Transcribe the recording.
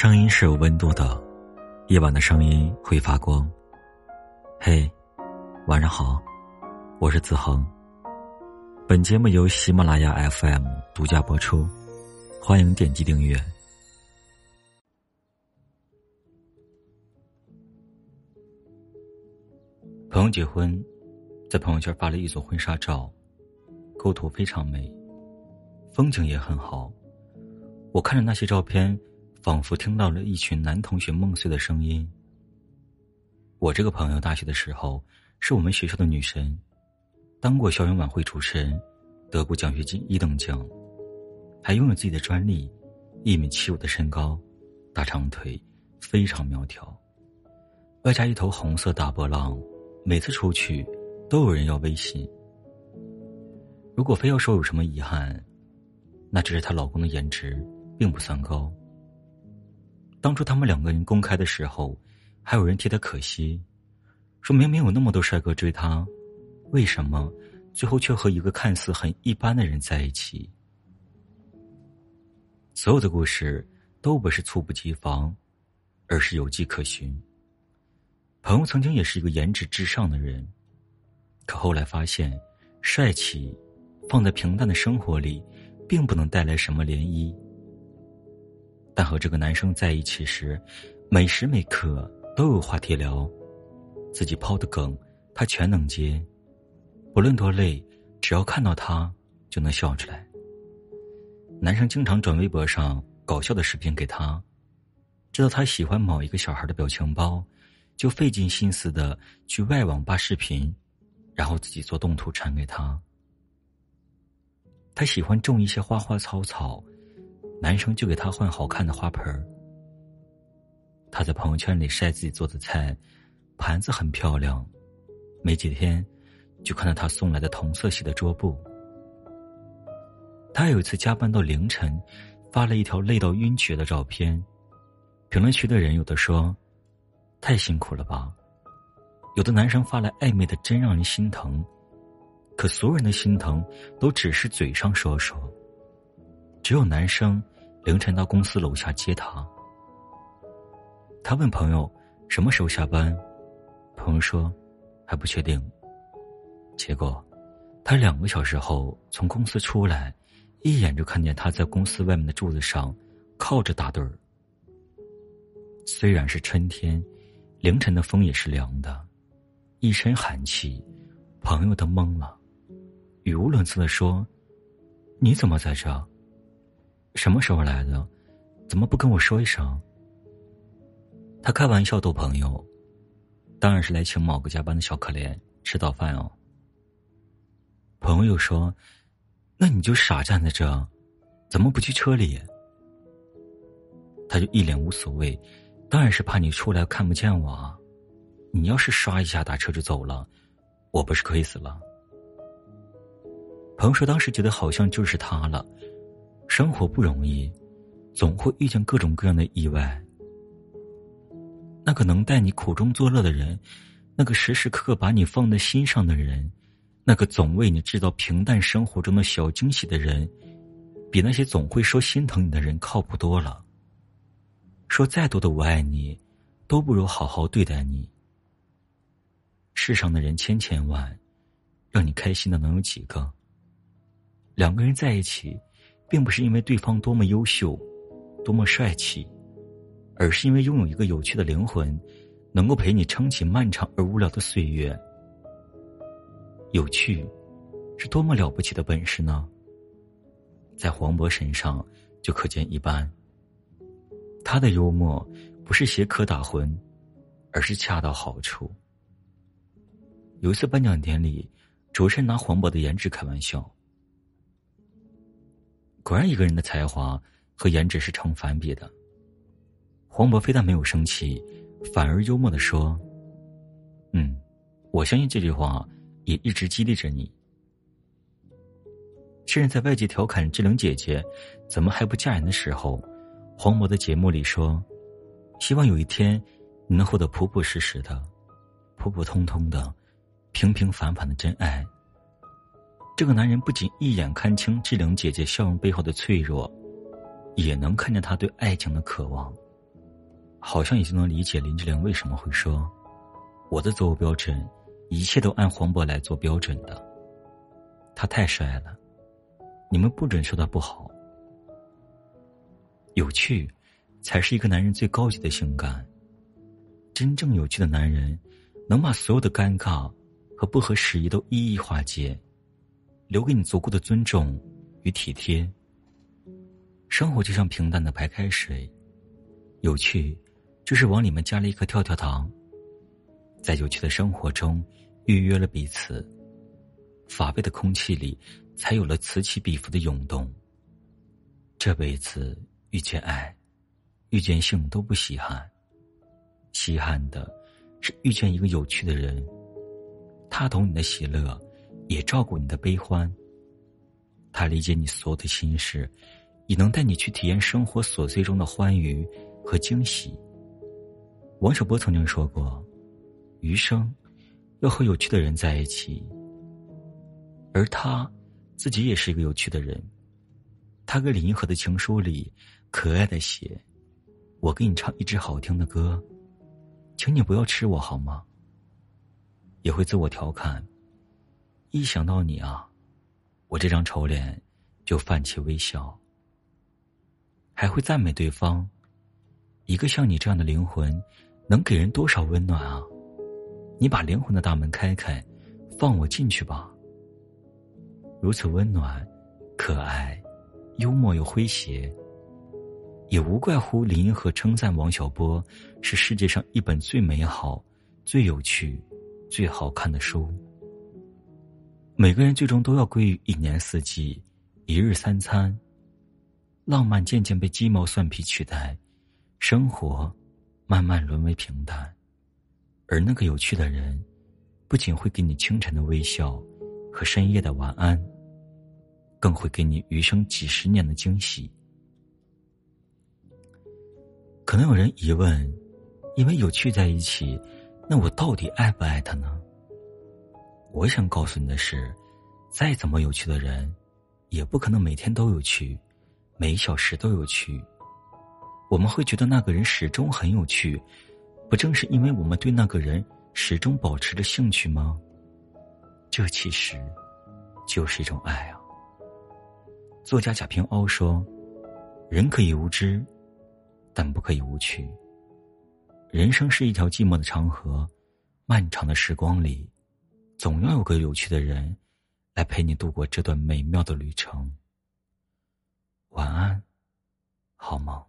声音是有温度的，夜晚的声音会发光。嘿，晚上好，我是子恒。本节目由喜马拉雅 FM 独家播出，欢迎点击订阅。朋友结婚，在朋友圈发了一组婚纱照，构图非常美，风景也很好。我看着那些照片。仿佛听到了一群男同学梦碎的声音。我这个朋友大学的时候是我们学校的女神，当过校园晚会主持人，得过奖学金一等奖，还拥有自己的专利，一米七五的身高，大长腿，非常苗条，外加一头红色大波浪，每次出去都有人要微信。如果非要说有什么遗憾，那只是她老公的颜值并不算高。当初他们两个人公开的时候，还有人替他可惜，说明明有那么多帅哥追他，为什么最后却和一个看似很一般的人在一起？所有的故事都不是猝不及防，而是有迹可循。朋友曾经也是一个颜值至上的人，可后来发现，帅气放在平淡的生活里，并不能带来什么涟漪。但和这个男生在一起时，每时每刻都有话题聊，自己抛的梗他全能接，不论多累，只要看到他就能笑出来。男生经常转微博上搞笑的视频给他，知道他喜欢某一个小孩的表情包，就费尽心思的去外网扒视频，然后自己做动图传给他。他喜欢种一些花花草草。男生就给他换好看的花盆儿。他在朋友圈里晒自己做的菜，盘子很漂亮。没几天，就看到他送来的同色系的桌布。他有一次加班到凌晨，发了一条累到晕厥的照片。评论区的人有的说：“太辛苦了吧。”有的男生发来暧昧的，真让人心疼。可所有人的心疼，都只是嘴上说说。只有男生凌晨到公司楼下接她。他问朋友什么时候下班，朋友说还不确定。结果他两个小时后从公司出来，一眼就看见他在公司外面的柱子上靠着打盹儿。虽然是春天，凌晨的风也是凉的，一身寒气，朋友都懵了，语无伦次的说：“你怎么在这？”什么时候来的？怎么不跟我说一声？他开玩笑逗朋友，当然是来请某个加班的小可怜吃早饭哦。朋友说：“那你就傻站在这，怎么不去车里？”他就一脸无所谓，当然是怕你出来看不见我啊！你要是刷一下打车就走了，我不是亏死了？朋友说当时觉得好像就是他了。生活不容易，总会遇见各种各样的意外。那个能带你苦中作乐的人，那个时时刻刻把你放在心上的人，那个总为你制造平淡生活中的小惊喜的人，比那些总会说心疼你的人靠谱多了。说再多的我爱你，都不如好好对待你。世上的人千千万，让你开心的能有几个？两个人在一起。并不是因为对方多么优秀，多么帅气，而是因为拥有一个有趣的灵魂，能够陪你撑起漫长而无聊的岁月。有趣，是多么了不起的本事呢？在黄渤身上就可见一斑。他的幽默不是邪可打诨，而是恰到好处。有一次颁奖典礼，主持人拿黄渤的颜值开玩笑。果然，一个人的才华和颜值是成反比的。黄渤非但没有生气，反而幽默的说：“嗯，我相信这句话也一直激励着你。”甚至在外界调侃志玲姐姐怎么还不嫁人的时候，黄渤的节目里说：“希望有一天你能获得朴朴实实的、普普通通的、平平凡凡的真爱。”这个男人不仅一眼看清志玲姐姐笑容背后的脆弱，也能看见她对爱情的渴望。好像已经能理解林志玲为什么会说：“我的择偶标准，一切都按黄渤来做标准的。他太帅了，你们不准说他不好。有趣，才是一个男人最高级的性感。真正有趣的男人，能把所有的尴尬和不合时宜都一一化解，留给你足够的尊重与体贴。生活就像平淡的白开水。”有趣，就是往里面加了一颗跳跳糖。在有趣的生活中，预约了彼此。乏味的空气里，才有了此起彼伏的涌动。这辈子遇见爱，遇见性都不稀罕。稀罕的，是遇见一个有趣的人。他懂你的喜乐，也照顾你的悲欢。他理解你所有的心事，也能带你去体验生活琐碎中的欢愉。和惊喜。王小波曾经说过：“余生要和有趣的人在一起。”而他自己也是一个有趣的人。他给李银河的情书里可爱的写：“我给你唱一支好听的歌，请你不要吃我好吗？”也会自我调侃：“一想到你啊，我这张丑脸就泛起微笑。”还会赞美对方。一个像你这样的灵魂，能给人多少温暖啊！你把灵魂的大门开开，放我进去吧。如此温暖、可爱、幽默又诙谐，也无怪乎林银河称赞王小波是世界上一本最美好、最有趣、最好看的书。每个人最终都要归于一年四季、一日三餐，浪漫渐渐被鸡毛蒜皮取代。生活慢慢沦为平淡，而那个有趣的人，不仅会给你清晨的微笑和深夜的晚安，更会给你余生几十年的惊喜。可能有人疑问：因为有趣在一起，那我到底爱不爱他呢？我想告诉你的是，再怎么有趣的人，也不可能每天都有趣，每小时都有趣。我们会觉得那个人始终很有趣，不正是因为我们对那个人始终保持着兴趣吗？这其实就是一种爱啊。作家贾平凹说：“人可以无知，但不可以无趣。人生是一条寂寞的长河，漫长的时光里，总要有个有趣的人来陪你度过这段美妙的旅程。”晚安，好梦。